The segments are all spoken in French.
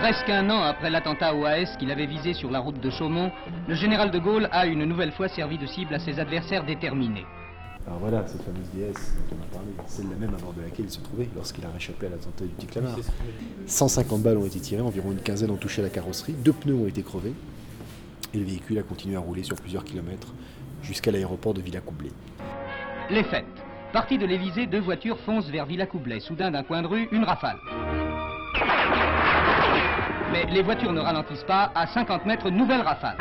Presque un an après l'attentat au AS qu'il avait visé sur la route de Chaumont, le général de Gaulle a une nouvelle fois servi de cible à ses adversaires déterminés. Alors voilà, cette fameuse déesse dont on a parlé, celle-là même à bord de laquelle il se trouvait lorsqu'il a réchappé à l'attentat du petit Clamart. 150 balles ont été tirées, environ une quinzaine ont touché la carrosserie, deux pneus ont été crevés, et le véhicule a continué à rouler sur plusieurs kilomètres jusqu'à l'aéroport de Villacoublay. Les fêtes. Parti de l'Elysée, deux voitures foncent vers Villacoublay. Soudain, d'un coin de rue, une rafale. Mais les voitures ne ralentissent pas. À 50 mètres, nouvelle rafale.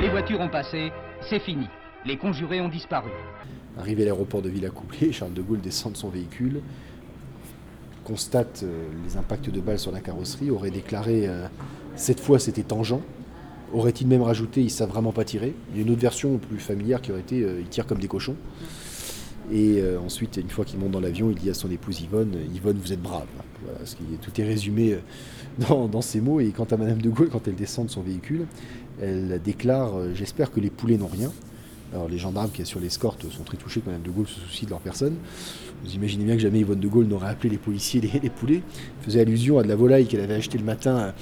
Les voitures ont passé. C'est fini. Les conjurés ont disparu. Arrivé à l'aéroport de Villacoublay, Charles de Gaulle descend de son véhicule, constate euh, les impacts de balles sur la carrosserie, aurait déclaré euh, cette fois c'était tangent. Aurait-il même rajouté ils savent vraiment pas tirer Il y a une autre version plus familière qui aurait été euh, ils tirent comme des cochons. Et euh, ensuite, une fois qu'il monte dans l'avion, il dit à son épouse Yvonne Yvonne, vous êtes brave. Tout est résumé euh, dans, dans ces mots. Et quant à Madame de Gaulle, quand elle descend de son véhicule, elle déclare euh, J'espère que les poulets n'ont rien. Alors les gendarmes qui assurent l'escorte sont très touchés que Madame de Gaulle se soucie de leur personne. Vous imaginez bien que jamais Yvonne de Gaulle n'aurait appelé les policiers les, les poulets. Elle faisait allusion à de la volaille qu'elle avait achetée le matin euh,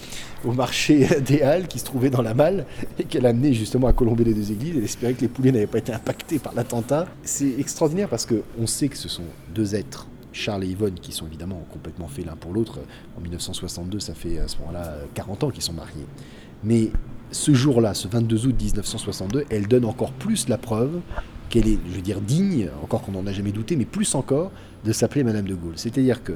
au marché des Halles qui se trouvait dans la malle et qu'elle a amené justement à colomber les deux églises. Elle espérait que les poulets n'avaient pas été impactés par l'attentat. C'est extraordinaire parce qu'on sait que ce sont deux êtres, Charles et Yvonne, qui sont évidemment complètement faits l'un pour l'autre. En 1962, ça fait à ce moment-là 40 ans qu'ils sont mariés. Mais ce jour-là, ce 22 août 1962, elle donne encore plus la preuve qu'elle est, je veux dire, digne, encore qu'on n'en a jamais douté, mais plus encore, de s'appeler Madame de Gaulle. C'est-à-dire que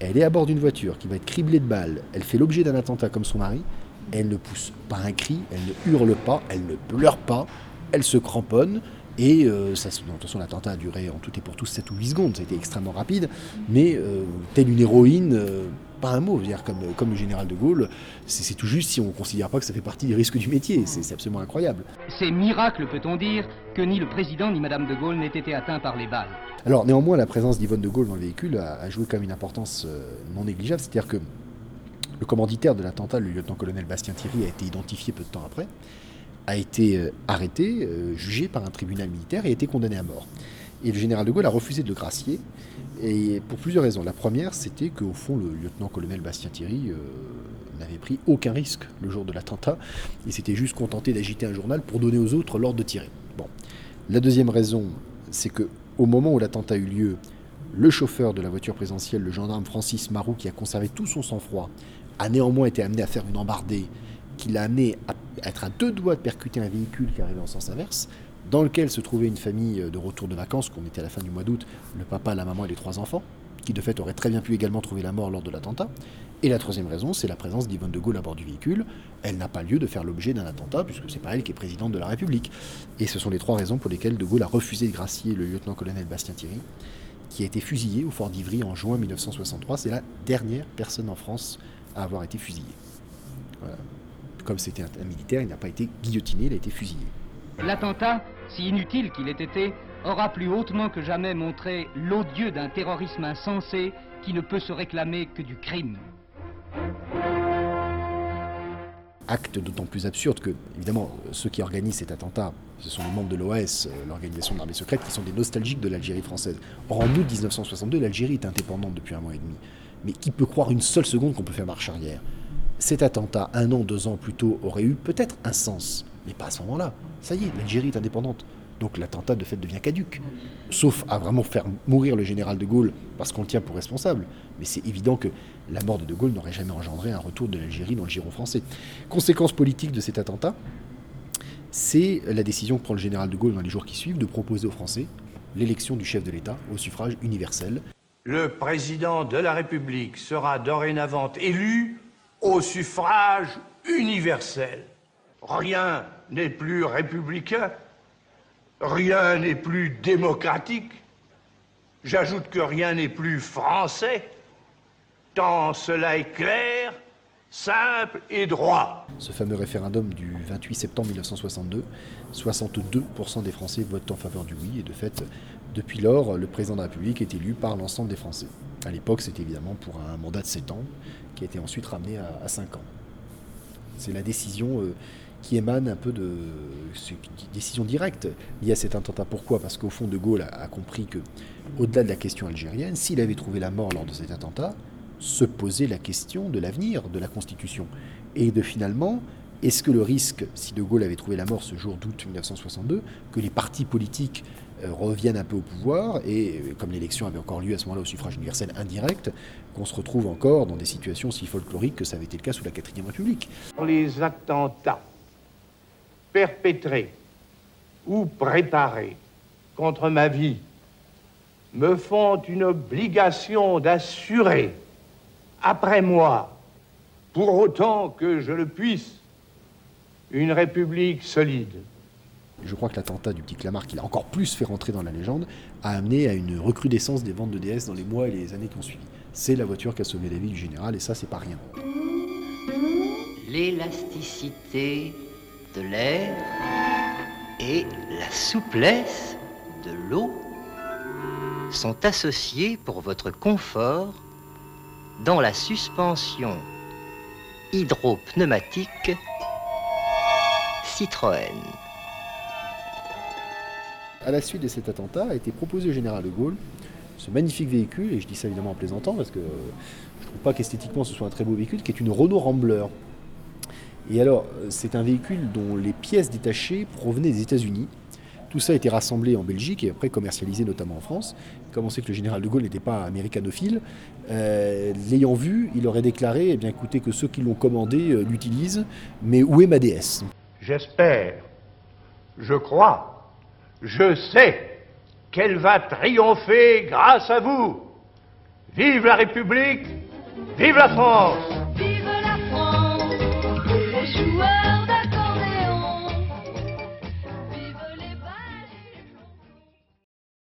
elle est à bord d'une voiture qui va être criblée de balles, elle fait l'objet d'un attentat comme son mari, elle ne pousse pas un cri, elle ne hurle pas, elle ne pleure pas, elle se cramponne, et euh, ça, de toute façon, l'attentat a duré en tout et pour tout 7 ou 8 secondes, ça a été extrêmement rapide, mais euh, telle une héroïne, euh, pas un mot, dire, comme, comme le général de Gaulle, c'est tout juste si on ne considère pas que ça fait partie des risques du métier, c'est c'est absolument incroyable. C'est miracle, peut-on dire, que ni le président ni Madame de Gaulle n'aient été atteints par les balles. Alors néanmoins, la présence d'Yvonne de Gaulle dans le véhicule a, a joué quand même une importance euh, non négligeable, c'est-à-dire que le commanditaire de l'attentat, le lieutenant-colonel Bastien Thierry, a été identifié peu de temps après, a été euh, arrêté, euh, jugé par un tribunal militaire et a été condamné à mort. Et le général de Gaulle a refusé de le gracier, et pour plusieurs raisons. La première, c'était qu'au fond, le lieutenant-colonel Bastien Thierry euh, n'avait pris aucun risque le jour de l'attentat, il s'était juste contenté d'agiter un journal pour donner aux autres l'ordre de tirer. Bon. La deuxième raison, c'est que au moment où l'attentat a eu lieu, le chauffeur de la voiture présidentielle, le gendarme Francis Marou, qui a conservé tout son sang-froid, a néanmoins été amené à faire une embardée qui l'a amené à être à deux doigts de percuter un véhicule qui arrivait en sens inverse, dans lequel se trouvait une famille de retour de vacances, qu'on était à la fin du mois d'août, le papa, la maman et les trois enfants, qui de fait auraient très bien pu également trouver la mort lors de l'attentat. Et la troisième raison, c'est la présence d'Yvonne de Gaulle à bord du véhicule. Elle n'a pas lieu de faire l'objet d'un attentat, puisque c'est pas elle qui est présidente de la République. Et ce sont les trois raisons pour lesquelles de Gaulle a refusé de gracier le lieutenant-colonel Bastien Thierry, qui a été fusillé au fort d'Ivry en juin 1963. C'est la dernière personne en France à avoir été fusillée. Comme c'était un, militaire, il n'a pas été guillotiné, il a été fusillé. L'attentat, si inutile qu'il ait été, aura plus hautement que jamais montré l'odieux d'un terrorisme insensé qui ne peut se réclamer que du crime. Acte d'autant plus absurde que, évidemment, ceux qui organisent cet attentat, ce sont les membres de l'OAS, euh, l'organisation de l'armée secrète, qui sont des nostalgiques de l'Algérie française. Or, en août 1962, l'Algérie est indépendante depuis un mois et demi. Mais qui peut croire une seule seconde qu'on peut faire marche arrière? Cet attentat, un an, deux ans plus tôt, aurait eu peut-être un sens, mais pas à ce moment-là. Ça y est, l'Algérie est indépendante. Donc l'attentat de fait devient caduque. Sauf à vraiment faire mourir le général de Gaulle parce qu'on le tient pour responsable. Mais c'est évident que la mort de de Gaulle n'aurait jamais engendré un retour de l'Algérie dans le giron français. Conséquence politique de cet attentat, c'est la décision que prend le général de Gaulle dans les jours qui suivent de proposer aux Français l'élection du chef de l'État au suffrage universel. Le président de la République sera dorénavant élu au suffrage universel. Rien n'est plus républicain, rien n'est plus démocratique. J'ajoute que rien n'est plus français, tant cela est clair, simple et droit. Ce fameux référendum du 28 septembre 1962, 62% des Français votent en faveur du oui, et de fait, depuis lors, le président de la République est élu par l'ensemble des Français. À l'époque, c'était évidemment pour un mandat de 7 ans, qui a été ensuite ramené à, à 5 ans. C'est la décision euh, qui émane un peu de. Décision directe liée à cet attentat. Pourquoi? Parce qu'au fond, De Gaulle a compris que, au-delà de la question algérienne, s'il avait trouvé la mort lors de cet attentat, se poser la question de l'avenir de la Constitution. Et de finalement est-ce que le risque, si De Gaulle avait trouvé la mort ce jour d'août 1962, que les partis politiques euh, reviennent un peu au pouvoir et, euh, comme l'élection avait encore lieu à ce moment-là au suffrage universel indirect, qu'on se retrouve encore dans des situations si folkloriques que ça avait été le cas sous la 4 République? Les attentats perpétrés ou préparés contre ma vie me font une obligation d'assurer, après moi, pour autant que je le puisse, une république solide. Je crois que l'attentat du petit Clamart, qui l'a encore plus fait rentrer dans la légende, a amené à une recrudescence des ventes de DS dans les mois et les années qui ont suivi. C'est la voiture qui a sauvé la vie du général, et ça, c'est pas rien. L'élasticité de l'air et la souplesse de l'eau sont associés pour votre confort dans la suspension hydropneumatique Citroën. À la suite de cet attentat, a été proposé au général de Gaulle ce magnifique véhicule, et je dis ça évidemment en plaisantant parce que je ne trouve pas qu'esthétiquement ce soit un très beau véhicule, qui est une Renault Rambler. Et alors, c'est un véhicule dont les pièces détachées provenaient des États-Unis. Tout ça a été rassemblé en Belgique et après commercialisé notamment en France. Comme on sait que le général de Gaulle n'était pas américanophile, euh, l'ayant vu, il aurait déclaré eh bien, écoutez, que ceux qui l'ont commandé euh, l'utilisent, mais où est ma déesse? J'espère, je crois, je sais qu'elle va triompher grâce à vous. Vive la République, vive la France